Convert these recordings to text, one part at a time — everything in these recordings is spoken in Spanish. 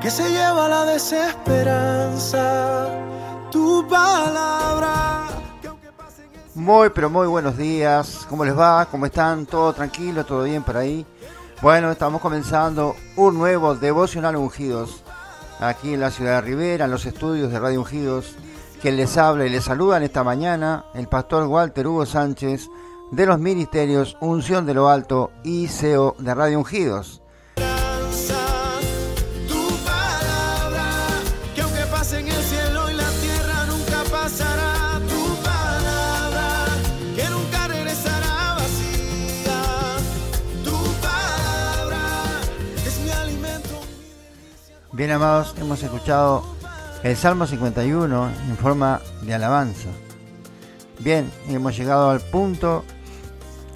que se lleva la desesperanza. Tu palabra. Muy, pero muy buenos días. ¿Cómo les va? ¿Cómo están? ¿Todo tranquilo? ¿Todo bien por ahí? Bueno, estamos comenzando un nuevo Devocional Ungidos aquí en la ciudad de Rivera, en los estudios de Radio Ungidos. Quien les habla y les saluda en esta mañana, el pastor Walter Hugo Sánchez de los ministerios Unción de lo Alto y CEO de Radio Ungidos. Bien amados, hemos escuchado el Salmo 51 en forma de alabanza. Bien, hemos llegado al punto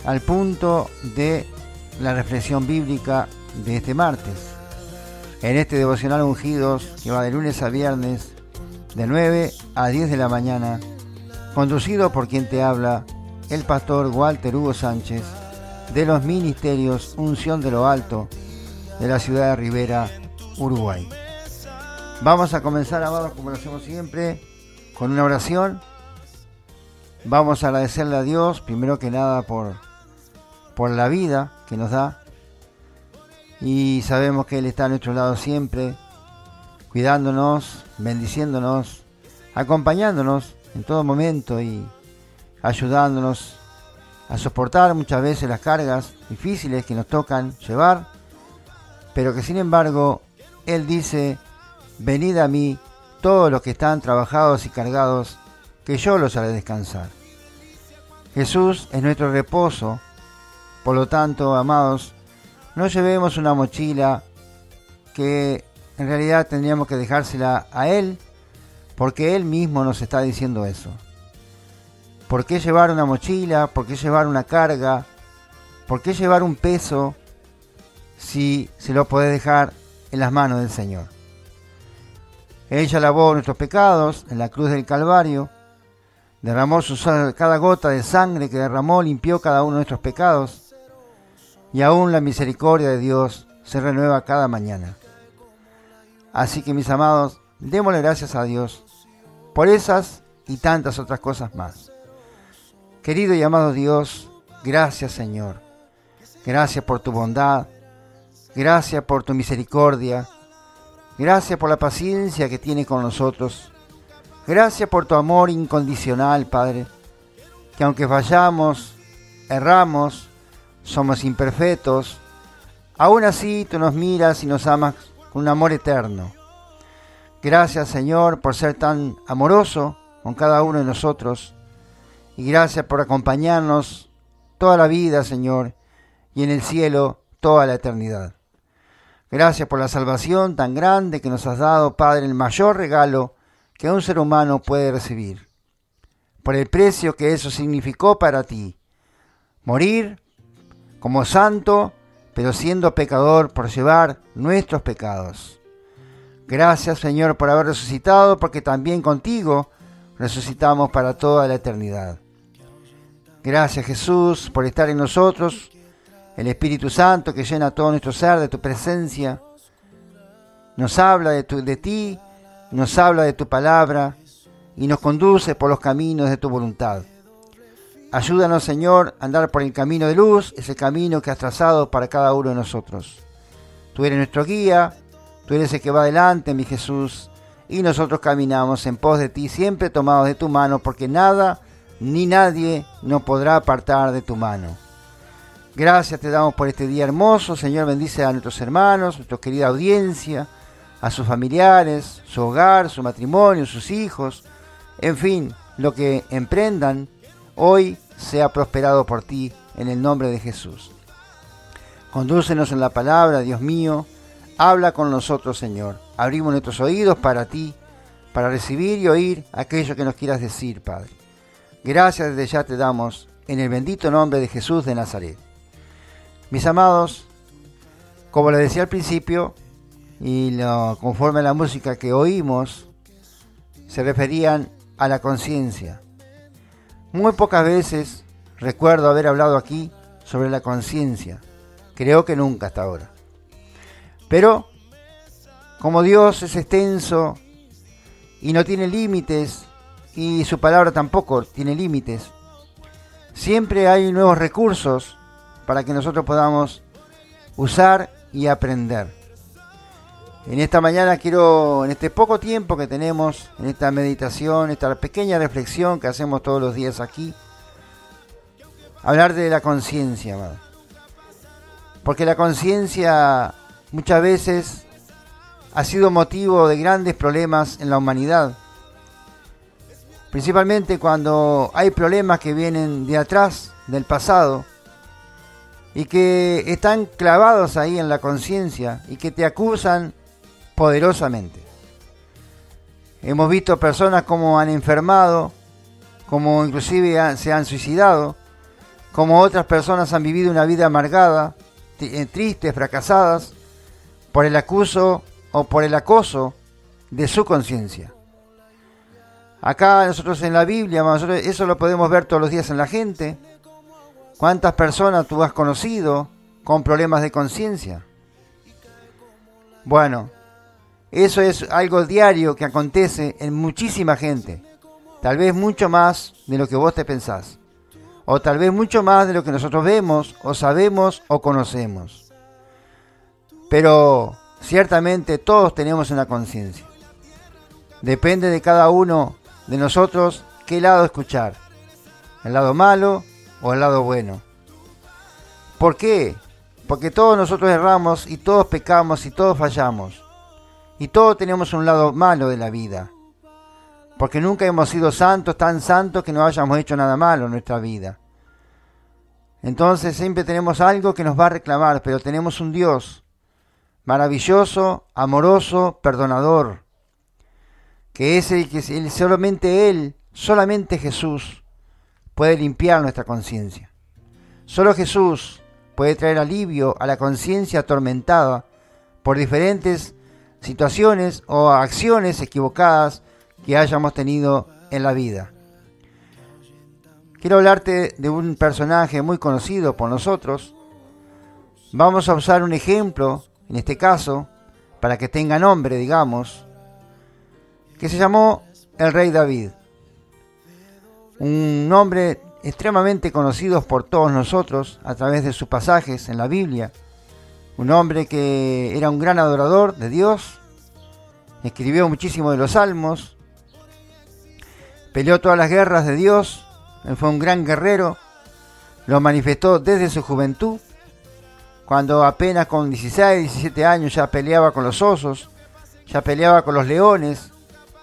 al punto de la reflexión bíblica de este martes. En este devocional ungidos que va de lunes a viernes de 9 a 10 de la mañana, conducido por quien te habla, el pastor Walter Hugo Sánchez, de los ministerios Unción de lo Alto, de la ciudad de Rivera, Uruguay. Vamos a comenzar, amados, como lo hacemos siempre, con una oración. Vamos a agradecerle a Dios, primero que nada, por, por la vida que nos da. Y sabemos que Él está a nuestro lado siempre, cuidándonos, bendiciéndonos, acompañándonos en todo momento y ayudándonos a soportar muchas veces las cargas difíciles que nos tocan llevar, pero que sin embargo él dice, venid a mí todos los que están trabajados y cargados, que yo los haré descansar. Jesús es nuestro reposo, por lo tanto, amados, no llevemos una mochila que en realidad tendríamos que dejársela a Él, porque Él mismo nos está diciendo eso. ¿Por qué llevar una mochila? ¿Por qué llevar una carga? ¿Por qué llevar un peso si se lo puede dejar en las manos del Señor. Ella lavó nuestros pecados en la cruz del Calvario, derramó su, cada gota de sangre que derramó, limpió cada uno de nuestros pecados, y aún la misericordia de Dios se renueva cada mañana. Así que mis amados, démosle gracias a Dios por esas y tantas otras cosas más. Querido y amado Dios, gracias Señor. Gracias por tu bondad, Gracias por tu misericordia. Gracias por la paciencia que tiene con nosotros. Gracias por tu amor incondicional, Padre. Que aunque fallamos, erramos, somos imperfectos, aún así tú nos miras y nos amas con un amor eterno. Gracias, Señor, por ser tan amoroso con cada uno de nosotros. Y gracias por acompañarnos toda la vida, Señor, y en el cielo toda la eternidad. Gracias por la salvación tan grande que nos has dado, Padre, el mayor regalo que un ser humano puede recibir. Por el precio que eso significó para ti. Morir como santo, pero siendo pecador por llevar nuestros pecados. Gracias, Señor, por haber resucitado, porque también contigo resucitamos para toda la eternidad. Gracias, Jesús, por estar en nosotros el Espíritu Santo que llena todo nuestro ser de tu presencia, nos habla de, tu, de ti, nos habla de tu palabra y nos conduce por los caminos de tu voluntad. Ayúdanos, Señor, a andar por el camino de luz, ese camino que has trazado para cada uno de nosotros. Tú eres nuestro guía, tú eres el que va adelante, mi Jesús, y nosotros caminamos en pos de ti, siempre tomados de tu mano, porque nada ni nadie nos podrá apartar de tu mano. Gracias te damos por este día hermoso. Señor, bendice a nuestros hermanos, nuestra querida audiencia, a sus familiares, su hogar, su matrimonio, sus hijos. En fin, lo que emprendan hoy sea prosperado por ti en el nombre de Jesús. Condúcenos en la palabra, Dios mío. Habla con nosotros, Señor. Abrimos nuestros oídos para ti, para recibir y oír aquello que nos quieras decir, Padre. Gracias desde ya te damos en el bendito nombre de Jesús de Nazaret. Mis amados, como les decía al principio, y lo, conforme a la música que oímos, se referían a la conciencia. Muy pocas veces recuerdo haber hablado aquí sobre la conciencia. Creo que nunca hasta ahora. Pero como Dios es extenso y no tiene límites, y su palabra tampoco tiene límites, siempre hay nuevos recursos para que nosotros podamos usar y aprender. En esta mañana quiero, en este poco tiempo que tenemos, en esta meditación, esta pequeña reflexión que hacemos todos los días aquí, hablar de la conciencia, Porque la conciencia muchas veces ha sido motivo de grandes problemas en la humanidad. Principalmente cuando hay problemas que vienen de atrás, del pasado, y que están clavados ahí en la conciencia y que te acusan poderosamente. Hemos visto personas como han enfermado, como inclusive se han suicidado, como otras personas han vivido una vida amargada, eh, tristes, fracasadas, por el acuso o por el acoso de su conciencia. Acá nosotros en la Biblia, eso lo podemos ver todos los días en la gente. ¿Cuántas personas tú has conocido con problemas de conciencia? Bueno, eso es algo diario que acontece en muchísima gente. Tal vez mucho más de lo que vos te pensás. O tal vez mucho más de lo que nosotros vemos o sabemos o conocemos. Pero ciertamente todos tenemos una conciencia. Depende de cada uno de nosotros qué lado escuchar. El lado malo o el lado bueno. ¿Por qué? Porque todos nosotros erramos y todos pecamos y todos fallamos. Y todos tenemos un lado malo de la vida. Porque nunca hemos sido santos, tan santos que no hayamos hecho nada malo en nuestra vida. Entonces siempre tenemos algo que nos va a reclamar, pero tenemos un Dios maravilloso, amoroso, perdonador, que es el que solamente Él, solamente Jesús puede limpiar nuestra conciencia. Solo Jesús puede traer alivio a la conciencia atormentada por diferentes situaciones o acciones equivocadas que hayamos tenido en la vida. Quiero hablarte de un personaje muy conocido por nosotros. Vamos a usar un ejemplo, en este caso, para que tenga nombre, digamos, que se llamó el rey David. Un nombre extremadamente conocido por todos nosotros a través de sus pasajes en la Biblia. Un hombre que era un gran adorador de Dios, escribió muchísimo de los salmos, peleó todas las guerras de Dios, fue un gran guerrero, lo manifestó desde su juventud, cuando apenas con 16, 17 años ya peleaba con los osos, ya peleaba con los leones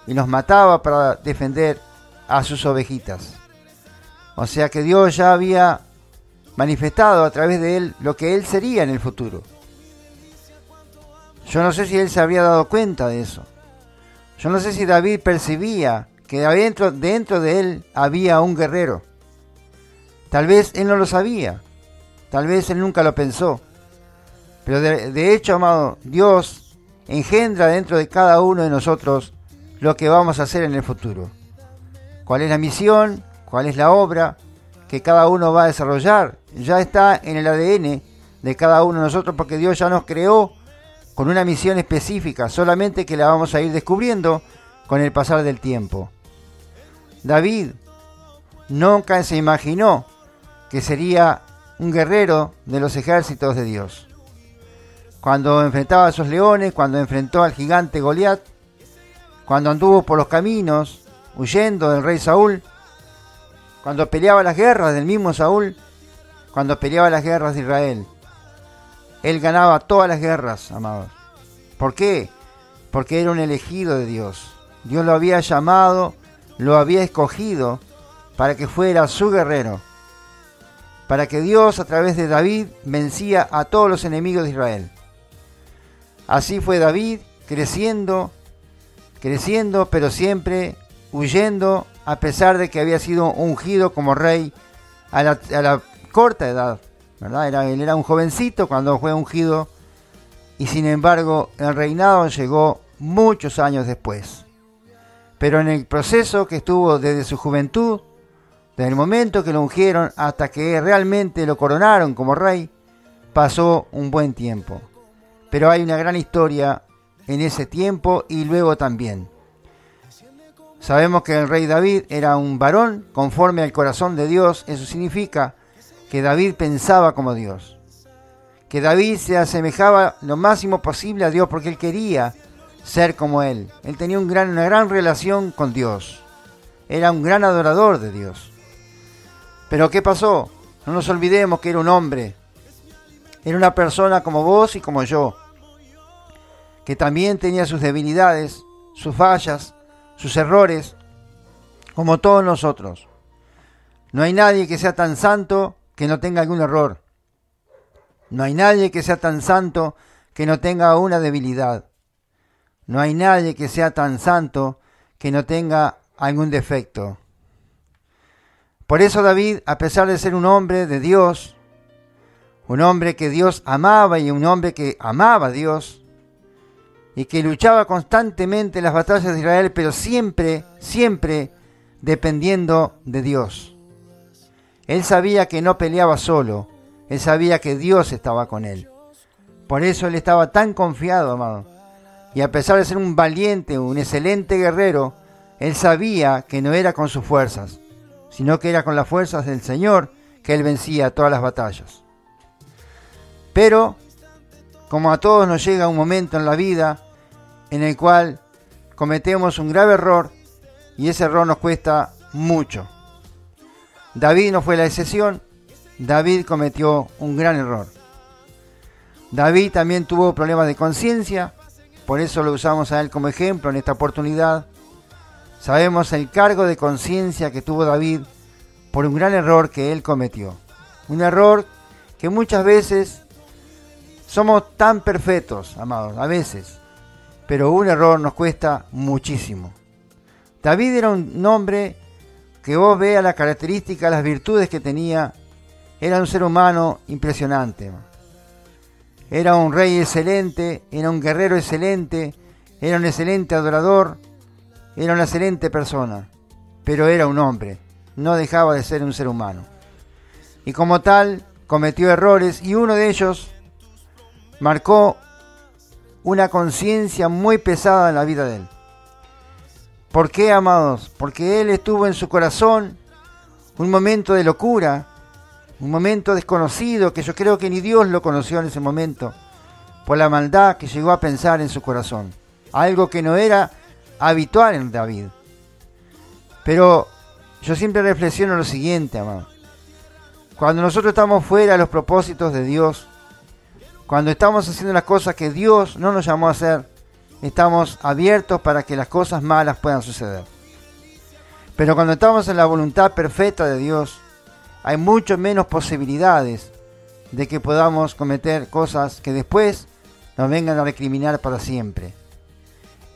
y los mataba para defender a sus ovejitas. O sea que Dios ya había manifestado a través de él lo que él sería en el futuro. Yo no sé si él se habría dado cuenta de eso. Yo no sé si David percibía que dentro, dentro de él había un guerrero. Tal vez él no lo sabía. Tal vez él nunca lo pensó. Pero de, de hecho, amado, Dios engendra dentro de cada uno de nosotros lo que vamos a hacer en el futuro. ¿Cuál es la misión? ¿Cuál es la obra que cada uno va a desarrollar? Ya está en el ADN de cada uno de nosotros porque Dios ya nos creó con una misión específica, solamente que la vamos a ir descubriendo con el pasar del tiempo. David nunca se imaginó que sería un guerrero de los ejércitos de Dios. Cuando enfrentaba a esos leones, cuando enfrentó al gigante Goliat, cuando anduvo por los caminos huyendo del rey Saúl, cuando peleaba las guerras del mismo Saúl, cuando peleaba las guerras de Israel. Él ganaba todas las guerras, amados. ¿Por qué? Porque era un elegido de Dios. Dios lo había llamado, lo había escogido para que fuera su guerrero. Para que Dios a través de David vencía a todos los enemigos de Israel. Así fue David creciendo, creciendo, pero siempre huyendo, a pesar de que había sido ungido como rey a la, a la corta edad. Era, él era un jovencito cuando fue ungido y sin embargo el reinado llegó muchos años después. Pero en el proceso que estuvo desde su juventud, desde el momento que lo ungieron hasta que realmente lo coronaron como rey, pasó un buen tiempo. Pero hay una gran historia en ese tiempo y luego también. Sabemos que el rey David era un varón conforme al corazón de Dios. Eso significa que David pensaba como Dios. Que David se asemejaba lo máximo posible a Dios porque él quería ser como él. Él tenía una gran relación con Dios. Era un gran adorador de Dios. Pero ¿qué pasó? No nos olvidemos que era un hombre. Era una persona como vos y como yo. Que también tenía sus debilidades, sus fallas, sus errores, como todos nosotros. No hay nadie que sea tan santo que no tenga algún error. No hay nadie que sea tan santo que no tenga una debilidad. No hay nadie que sea tan santo que no tenga algún defecto. Por eso David, a pesar de ser un hombre de Dios, un hombre que Dios amaba y un hombre que amaba a Dios, y que luchaba constantemente en las batallas de Israel, pero siempre, siempre dependiendo de Dios. Él sabía que no peleaba solo, él sabía que Dios estaba con él. Por eso él estaba tan confiado, amado. Y a pesar de ser un valiente, un excelente guerrero, él sabía que no era con sus fuerzas, sino que era con las fuerzas del Señor que él vencía todas las batallas. Pero como a todos nos llega un momento en la vida en el cual cometemos un grave error y ese error nos cuesta mucho. David no fue la excepción, David cometió un gran error. David también tuvo problemas de conciencia, por eso lo usamos a él como ejemplo en esta oportunidad. Sabemos el cargo de conciencia que tuvo David por un gran error que él cometió. Un error que muchas veces somos tan perfectos, amados, a veces, pero un error nos cuesta muchísimo. David era un hombre que vos veas las características, las virtudes que tenía, era un ser humano impresionante. Era un rey excelente, era un guerrero excelente, era un excelente adorador, era una excelente persona, pero era un hombre, no dejaba de ser un ser humano. Y como tal, cometió errores y uno de ellos marcó una conciencia muy pesada en la vida de él. ¿Por qué, amados? Porque él estuvo en su corazón un momento de locura, un momento desconocido que yo creo que ni Dios lo conoció en ese momento, por la maldad que llegó a pensar en su corazón. Algo que no era habitual en David. Pero yo siempre reflexiono lo siguiente, amado. Cuando nosotros estamos fuera de los propósitos de Dios, cuando estamos haciendo las cosas que Dios no nos llamó a hacer, estamos abiertos para que las cosas malas puedan suceder. Pero cuando estamos en la voluntad perfecta de Dios, hay mucho menos posibilidades de que podamos cometer cosas que después nos vengan a recriminar para siempre.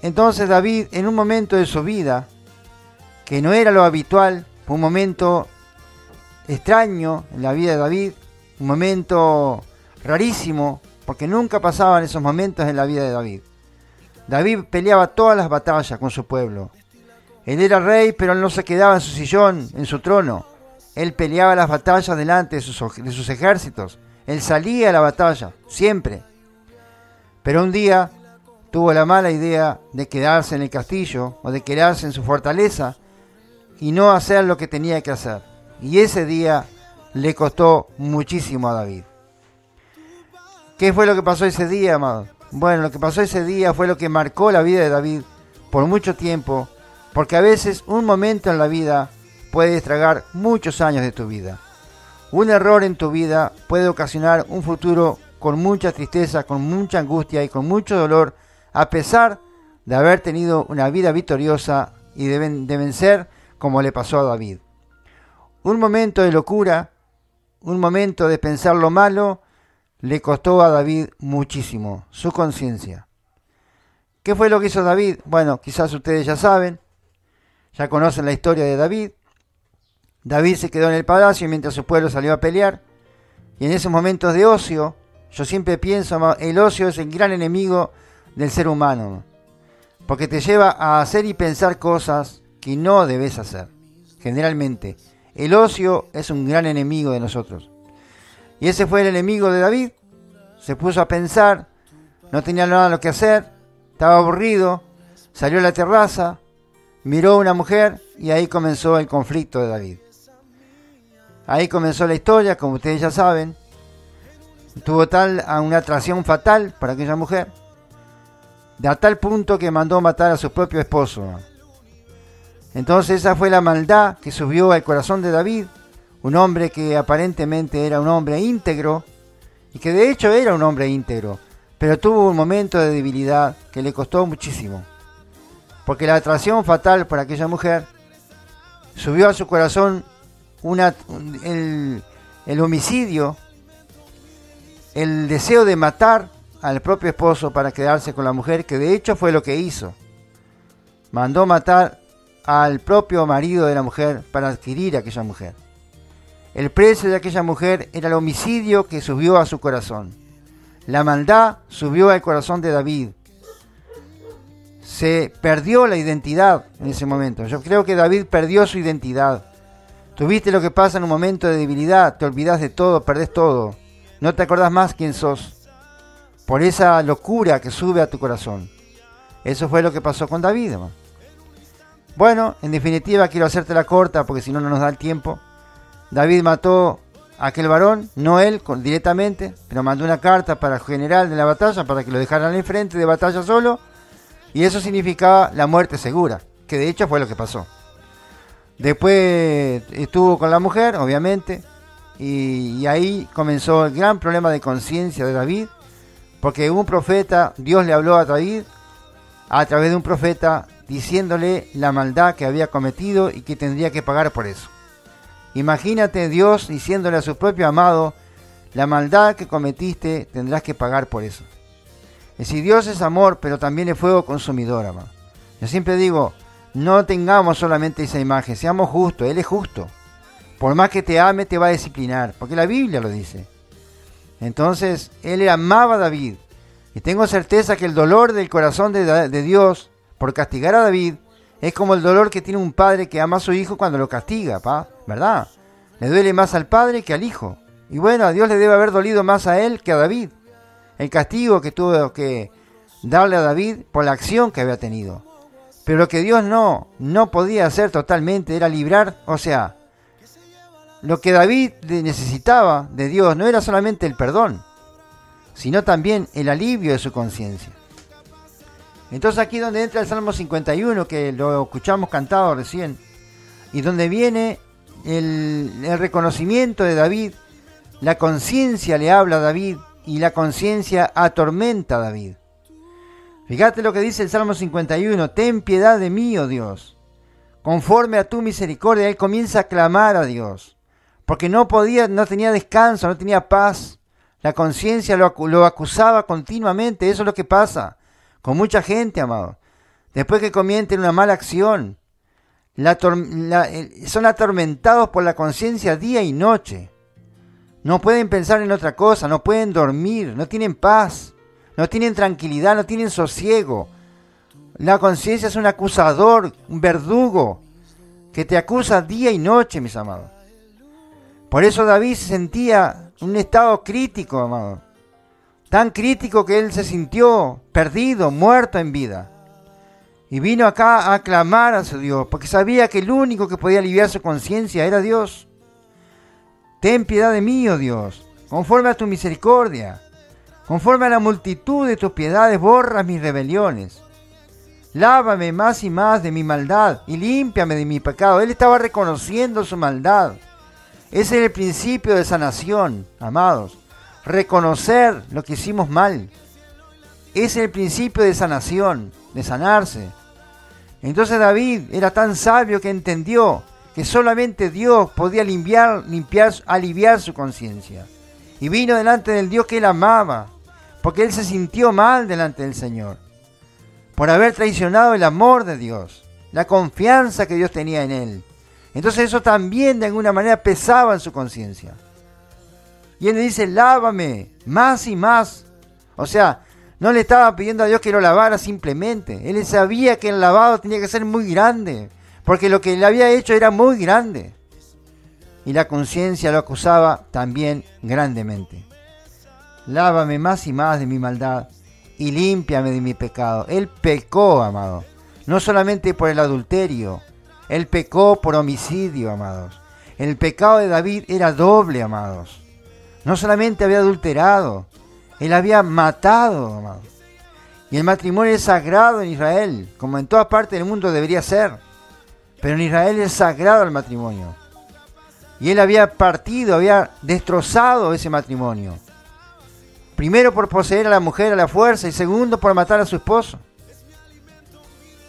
Entonces David, en un momento de su vida, que no era lo habitual, un momento extraño en la vida de David, un momento rarísimo, porque nunca pasaban esos momentos en la vida de David. David peleaba todas las batallas con su pueblo. Él era rey, pero él no se quedaba en su sillón, en su trono. Él peleaba las batallas delante de sus, de sus ejércitos. Él salía a la batalla, siempre. Pero un día tuvo la mala idea de quedarse en el castillo o de quedarse en su fortaleza y no hacer lo que tenía que hacer. Y ese día le costó muchísimo a David. ¿Qué fue lo que pasó ese día, amado? Bueno, lo que pasó ese día fue lo que marcó la vida de David por mucho tiempo, porque a veces un momento en la vida puede estragar muchos años de tu vida. Un error en tu vida puede ocasionar un futuro con mucha tristeza, con mucha angustia y con mucho dolor, a pesar de haber tenido una vida victoriosa y de, vencer como le pasó a David. Un momento de locura, un momento de pensar lo malo, le costó a David muchísimo, su conciencia. ¿Qué fue lo que hizo David? Bueno, quizás ustedes ya saben, ya conocen la historia de David. David se quedó en el palacio mientras su pueblo salió a pelear. Y en esos momentos de ocio, yo siempre pienso, el ocio es el gran enemigo del ser humano. Porque te lleva a hacer y pensar cosas que no debes hacer. Generalmente, el ocio es un gran enemigo de nosotros. Y ese fue el enemigo de David. Se puso a pensar, no tenía nada lo que hacer, estaba aburrido, salió a la terraza, miró a una mujer y ahí comenzó el conflicto de David. Ahí comenzó la historia, como ustedes ya saben. Tuvo tal una atracción fatal para aquella mujer, de a tal punto que mandó matar a su propio esposo. Entonces esa fue la maldad que subió al corazón de David, un hombre que aparentemente era un hombre íntegro, y que de hecho era un hombre íntegro, pero tuvo un momento de debilidad que le costó muchísimo. Porque la atracción fatal por aquella mujer subió a su corazón una, el, el homicidio, el deseo de matar al propio esposo para quedarse con la mujer, que de hecho fue lo que hizo. Mandó matar al propio marido de la mujer para adquirir a aquella mujer. El precio de aquella mujer era el homicidio que subió a su corazón. La maldad subió al corazón de David. Se perdió la identidad en ese momento. Yo creo que David perdió su identidad. Tuviste lo que pasa en un momento de debilidad, te olvidas de todo, perdés todo. No te acordás más quién sos. Por esa locura que sube a tu corazón. Eso fue lo que pasó con David. Bueno, en definitiva quiero hacerte la corta porque si no no nos da el tiempo. David mató a aquel varón, no él directamente, pero mandó una carta para el general de la batalla para que lo dejaran en frente de batalla solo. Y eso significaba la muerte segura, que de hecho fue lo que pasó. Después estuvo con la mujer, obviamente, y, ahí comenzó el gran problema de conciencia de David, porque un profeta, Dios le habló a David a través de un profeta diciéndole la maldad que había cometido y que tendría que pagar por eso. Imagínate Dios diciéndole a su propio amado, la maldad que cometiste tendrás que pagar por eso. Es decir, Dios es amor, pero también es fuego consumidor, amado. Yo siempre digo, no tengamos solamente esa imagen, seamos justos, Él es justo. Por más que te ame, te va a disciplinar, porque la Biblia lo dice. Entonces, Él amaba a David. Y tengo certeza que el dolor del corazón de, Dios por castigar a David es como el dolor que tiene un padre que ama a su hijo cuando lo castiga, ¿pa? ¿verdad? Le duele más al padre que al hijo. Y bueno, a Dios le debe haber dolido más a él que a David. El castigo que tuvo que darle a David por la acción que había tenido. Pero lo que Dios no, no podía hacer totalmente era librar, o sea, lo que David necesitaba de Dios no era solamente el perdón, sino también el alivio de su conciencia. Entonces aquí donde entra el Salmo 51, que lo escuchamos cantado recién, y donde viene el, reconocimiento de David, la conciencia le habla a David y la conciencia atormenta a David. Fíjate lo que dice el Salmo 51, ten piedad de mí, oh Dios. Conforme a tu misericordia, él comienza a clamar a Dios, porque no podía, no tenía descanso, no tenía paz. La conciencia lo, acusaba continuamente, eso es lo que pasa con mucha gente, amado. Después que comienten una mala acción, son atormentados por la conciencia día y noche. No pueden pensar en otra cosa, no pueden dormir, no tienen paz no tienen tranquilidad, no tienen sosiego. La conciencia es un acusador, un verdugo, que te acusa día y noche, mis amados. Por eso David se sentía un estado crítico, amado. Tan crítico que él se sintió perdido, muerto en vida. Y vino acá a clamar a su Dios, porque sabía que el único que podía aliviar su conciencia era Dios. Ten piedad de mí, oh Dios, conforme a tu misericordia. Conforme a la multitud de tus piedades borras mis rebeliones. Lávame más y más de mi maldad y límpiame de mi pecado. Él estaba reconociendo su maldad. Ese es el principio de sanación, amados. Reconocer lo que hicimos mal. Es el principio de sanación, de sanarse. Entonces David era tan sabio que entendió que solamente Dios podía limpiar, limpiar, aliviar su conciencia. Y vino delante del Dios que él amaba, porque él se sintió mal delante del Señor, por haber traicionado el amor de Dios, la confianza que Dios tenía en él. Entonces eso también de alguna manera pesaba en su conciencia. Y él le dice, lávame más y más. O sea, no le estaba pidiendo a Dios que lo lavara simplemente. Él sabía que el lavado tenía que ser muy grande, porque lo que le había hecho era muy grande. Y la conciencia lo acusaba también grandemente lávame más y más de mi maldad, y límpiame de mi pecado. Él pecó, amado. No solamente por el adulterio, él pecó por homicidio, amados. El pecado de David era doble, amados. No solamente había adulterado, él había matado. Y el matrimonio es sagrado en Israel, como en todas partes del mundo debería ser. Pero en Israel es sagrado el matrimonio. Y él había partido, había destrozado ese matrimonio. Primero por poseer a la mujer a la fuerza y segundo por matar a su esposo.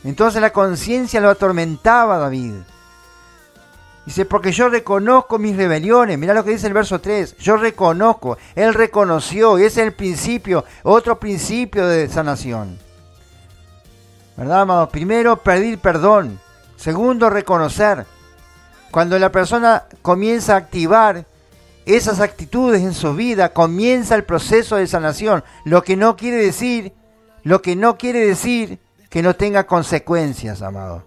Entonces la conciencia lo atormentaba a David. Dice, porque yo reconozco mis rebeliones. Mirá lo que dice el verso 3. Yo reconozco. Él reconoció. Y ese es el principio, otro principio de sanación. ¿Verdad, amados? Primero, pedir perdón. Segundo, reconocer. Cuando la persona comienza a activar esas actitudes en su vida, comienza el proceso de sanación. Lo que no quiere decir, lo que no quiere decir que no tenga consecuencias, amado.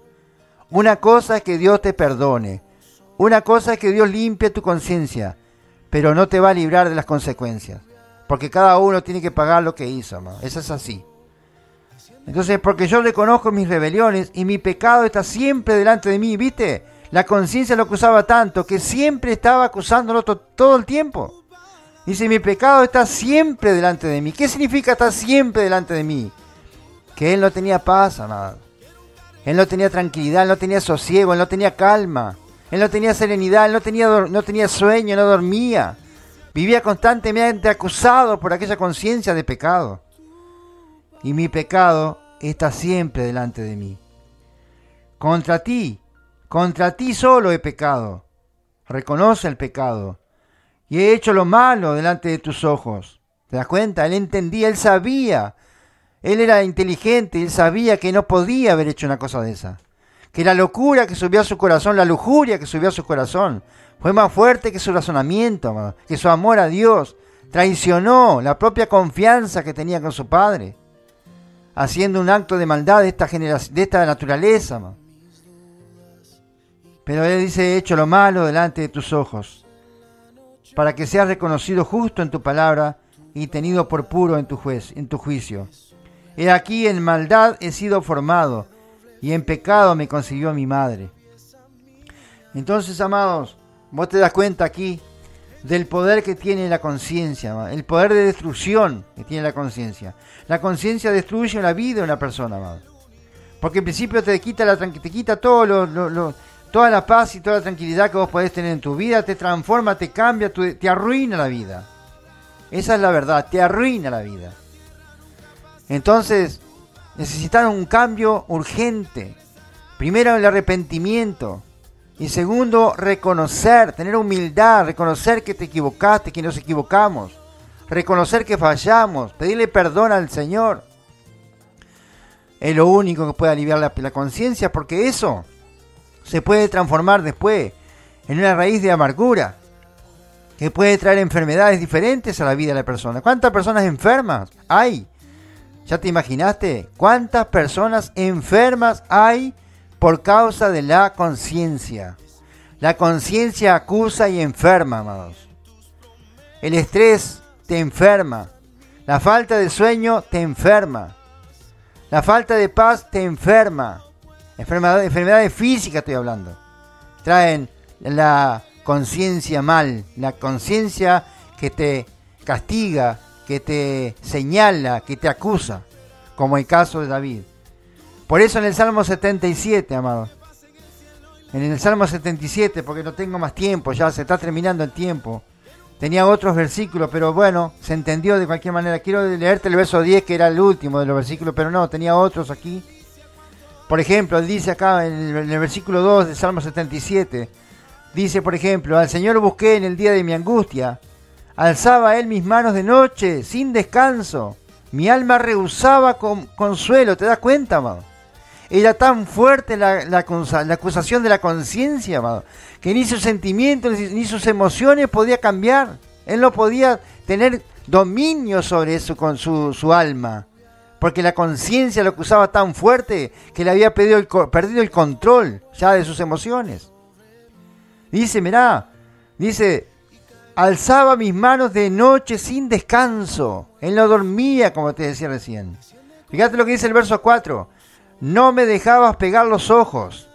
Una cosa es que Dios te perdone. Una cosa es que Dios limpie tu conciencia, pero no te va a librar de las consecuencias. Porque cada uno tiene que pagar lo que hizo, amado. Eso es así. Entonces, porque yo reconozco mis rebeliones y mi pecado está siempre delante de mí, ¿viste? La conciencia lo acusaba tanto que siempre estaba acusándolo todo el tiempo. Dice, mi pecado está siempre delante de mí. ¿Qué significa estar siempre delante de mí? Que él no tenía paz, amado. Él no tenía tranquilidad, él no tenía sosiego, él no tenía calma. Él no tenía serenidad, él no tenía, no tenía sueño, no dormía. Vivía constantemente acusado por aquella conciencia de pecado. Y mi pecado está siempre delante de mí. Contra ti, contra ti solo he pecado. Reconoce el pecado. Y he hecho lo malo delante de tus ojos. ¿Te das cuenta? Él entendía, él sabía él era inteligente, él sabía que no podía haber hecho una cosa de esa. Que la locura que subió a su corazón, la lujuria que subió a su corazón, fue más fuerte que su razonamiento, que su amor a Dios. Traicionó la propia confianza que tenía con su padre, haciendo un acto de maldad de esta, de esta naturaleza. Pero él dice, he hecho lo malo delante de tus ojos, para que seas reconocido justo en tu palabra y tenido por puro en tu, juez, en tu juicio. He aquí en maldad he sido formado, y en pecado me consiguió mi madre. Entonces, amados, vos te das cuenta aquí del poder que tiene la conciencia, el poder de destrucción que tiene la conciencia. La conciencia destruye la vida de una persona, amado. Porque en principio te quita, la, te quita todo lo, toda la paz y toda la tranquilidad que vos podés tener en tu vida, te transforma, te cambia, te arruina la vida. Esa es la verdad, te arruina la vida. Entonces, necesitaron un cambio urgente. Primero el arrepentimiento. Y segundo, reconocer, tener humildad, reconocer que te equivocaste, que nos equivocamos. Reconocer que fallamos, pedirle perdón al Señor. Es lo único que puede aliviar la, la conciencia porque eso se puede transformar después en una raíz de amargura que puede traer enfermedades diferentes a la vida de la persona. ¿Cuántas personas enfermas hay? ¿Ya te imaginaste cuántas personas enfermas hay por causa de la conciencia? La conciencia acusa y enferma, amados. El estrés te enferma. La falta de sueño te enferma. La falta de paz te enferma. Enfermedades, enfermedades físicas estoy hablando. Traen la conciencia mal, la conciencia que te castiga, que te señala, que te acusa, como el caso de David. Por eso en el Salmo 77, amado, en el Salmo 77, porque no tengo más tiempo, ya se está terminando el tiempo. Tenía otros versículos, pero bueno, se entendió de cualquier manera. Quiero leerte el verso 10, que era el último de los versículos, pero no, tenía otros aquí. Por ejemplo, dice acá en el, en el versículo 2 del Salmo 77, dice, por ejemplo, al Señor busqué en el día de mi angustia, Alzaba él mis manos de noche, sin descanso. Mi alma rehusaba con, consuelo, ¿te das cuenta, amado? Era tan fuerte la, acusación de la conciencia, amado, que ni sus sentimientos ni sus emociones podía cambiar. Él no podía tener dominio sobre eso con su, su alma, porque la conciencia lo acusaba tan fuerte que le había perdido el, perdido el control ya de sus emociones. Dice, mirá, dice, alzaba mis manos de noche sin descanso. Él no dormía, como te decía recién. Fíjate lo que dice el verso 4. No me dejabas pegar los ojos.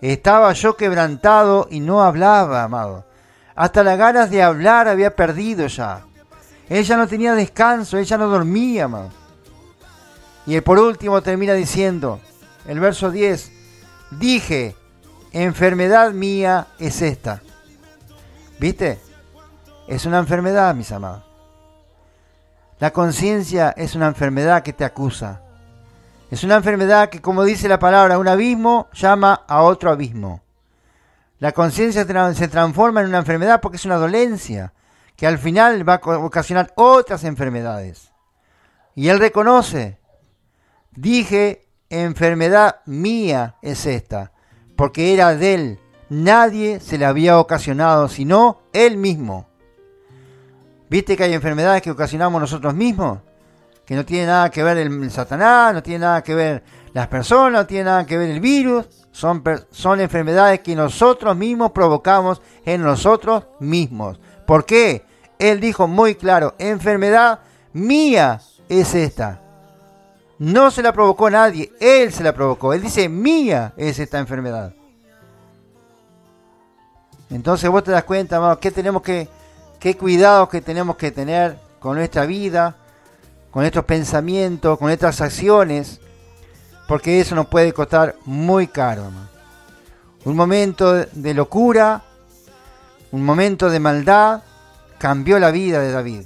Estaba yo quebrantado y no hablaba, amado. Hasta las ganas de hablar había perdido ya. Ella no tenía descanso, ella no dormía, amado. Y por último termina diciendo, el verso 10, dije, enfermedad mía es esta. ¿Viste? Es una enfermedad, mis amados. La conciencia es una enfermedad que te acusa. Es una enfermedad que, como dice la palabra, un abismo llama a otro abismo. La conciencia se transforma en una enfermedad porque es una dolencia que al final va a ocasionar otras enfermedades. Y él reconoce, dije, enfermedad mía es esta, porque era de él. Nadie se le había ocasionado sino él mismo. ¿Viste que hay enfermedades que ocasionamos nosotros mismos? Que no tiene nada que ver el, Satanás, no tiene nada que ver las personas, no tiene nada que ver el virus. Son, son enfermedades que nosotros mismos provocamos en nosotros mismos. ¿Por qué? Él dijo muy claro, enfermedad mía es esta. No se la provocó nadie, Él se la provocó. Él dice, mía es esta enfermedad. Entonces vos te das cuenta, amado, que tenemos que qué cuidados que tenemos que tener con nuestra vida, con estos pensamientos, con estas acciones, porque eso nos puede costar muy caro. Un momento de locura, un momento de maldad, cambió la vida de David.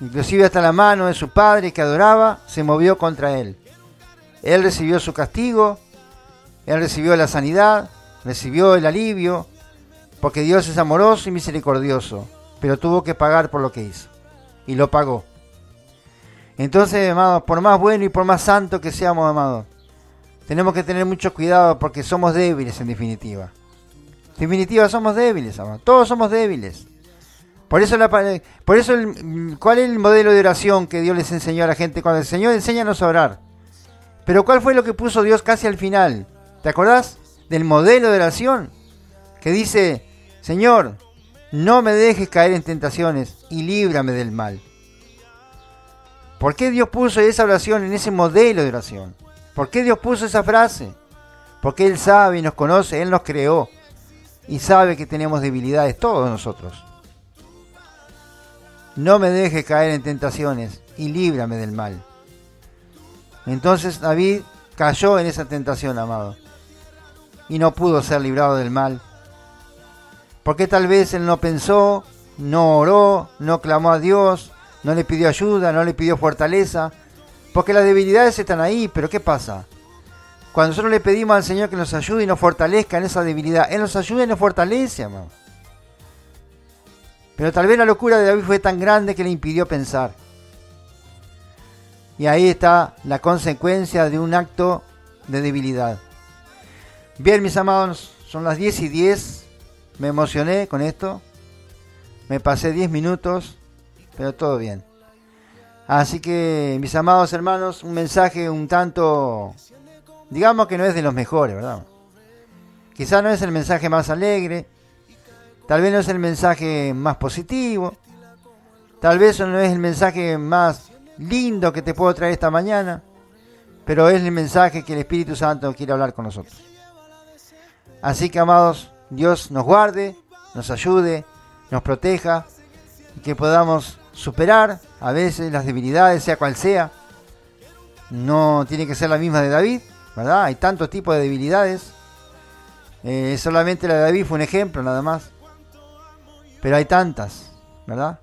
Inclusive hasta la mano de su padre que adoraba se movió contra él. Él recibió su castigo, él recibió la sanidad, recibió el alivio, porque Dios es amoroso y misericordioso, pero tuvo que pagar por lo que hizo. Y lo pagó. Entonces, amados, por más bueno y por más santo que seamos, amados, tenemos que tener mucho cuidado porque somos débiles en definitiva. En definitiva, somos débiles, amados. Todos somos débiles. Por eso, la, por eso ¿cuál es el modelo de oración que Dios les enseñó a la gente? Cuando el Señor enséñanos a orar. Pero ¿cuál fue lo que puso Dios casi al final? ¿Te acordás del modelo de oración? Que dice, Señor, no me dejes caer en tentaciones y líbrame del mal. ¿Por qué Dios puso esa oración en ese modelo de oración? ¿Por qué Dios puso esa frase? Porque Él sabe y nos conoce, Él nos creó y sabe que tenemos debilidades todos nosotros. No me dejes caer en tentaciones y líbrame del mal. Entonces David cayó en esa tentación, amado, y no pudo ser librado del mal porque tal vez él no pensó, no oró, no clamó a Dios, no le pidió ayuda, no le pidió fortaleza. Porque las debilidades están ahí, pero ¿qué pasa? Cuando nosotros le pedimos al Señor que nos ayude y nos fortalezca en esa debilidad, Él nos ayuda y nos fortalece, amado. Pero tal vez la locura de David fue tan grande que le impidió pensar. Y ahí está la consecuencia de un acto de debilidad. Bien, mis amados, son las 10 y 10. Me emocioné con esto. Me pasé 10 minutos, pero todo bien. Así que, mis amados hermanos, un mensaje un tanto, digamos que no es de los mejores, ¿verdad? Quizá no es el mensaje más alegre, tal vez no es el mensaje más positivo, tal vez no es el mensaje más lindo que te puedo traer esta mañana, pero es el mensaje que el Espíritu Santo quiere hablar con nosotros. Así que, amados, Dios nos guarde, nos ayude, nos proteja y que podamos superar a veces las debilidades, sea cual sea. No tiene que ser la misma de David, ¿verdad? Hay tantos tipos de debilidades. Eh, solamente la de David fue un ejemplo, nada más. Pero hay tantas, ¿verdad?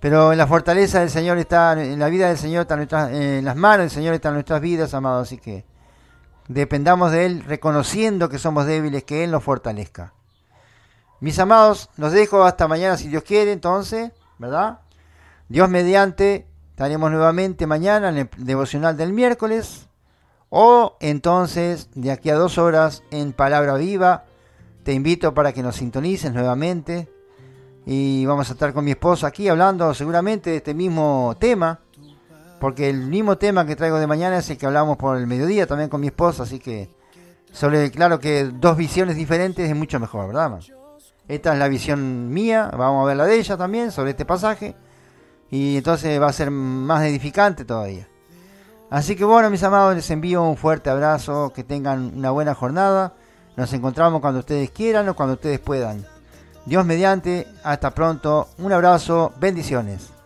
Pero en la fortaleza del Señor está, en la vida del Señor está nuestras, en las manos del Señor están nuestras vidas, amados. Así que dependamos de Él, reconociendo que somos débiles, que Él nos fortalezca. Mis amados, los dejo hasta mañana si Dios quiere, entonces, ¿verdad? Dios mediante, estaremos nuevamente mañana en el devocional del miércoles. O entonces, de aquí a dos horas en Palabra Viva, te invito para que nos sintonices nuevamente. Y vamos a estar con mi esposa aquí hablando seguramente de este mismo tema. Porque el mismo tema que traigo de mañana es el que hablamos por el mediodía también con mi esposa. Así que, sobre, claro que dos visiones diferentes es mucho mejor, ¿verdad? Esta es la visión mía, vamos a ver la de ella también sobre este pasaje. Y entonces va a ser más edificante todavía. Así que bueno, mis amados, les envío un fuerte abrazo, que tengan una buena jornada. Nos encontramos cuando ustedes quieran o cuando ustedes puedan. Dios mediante, hasta pronto, un abrazo, bendiciones.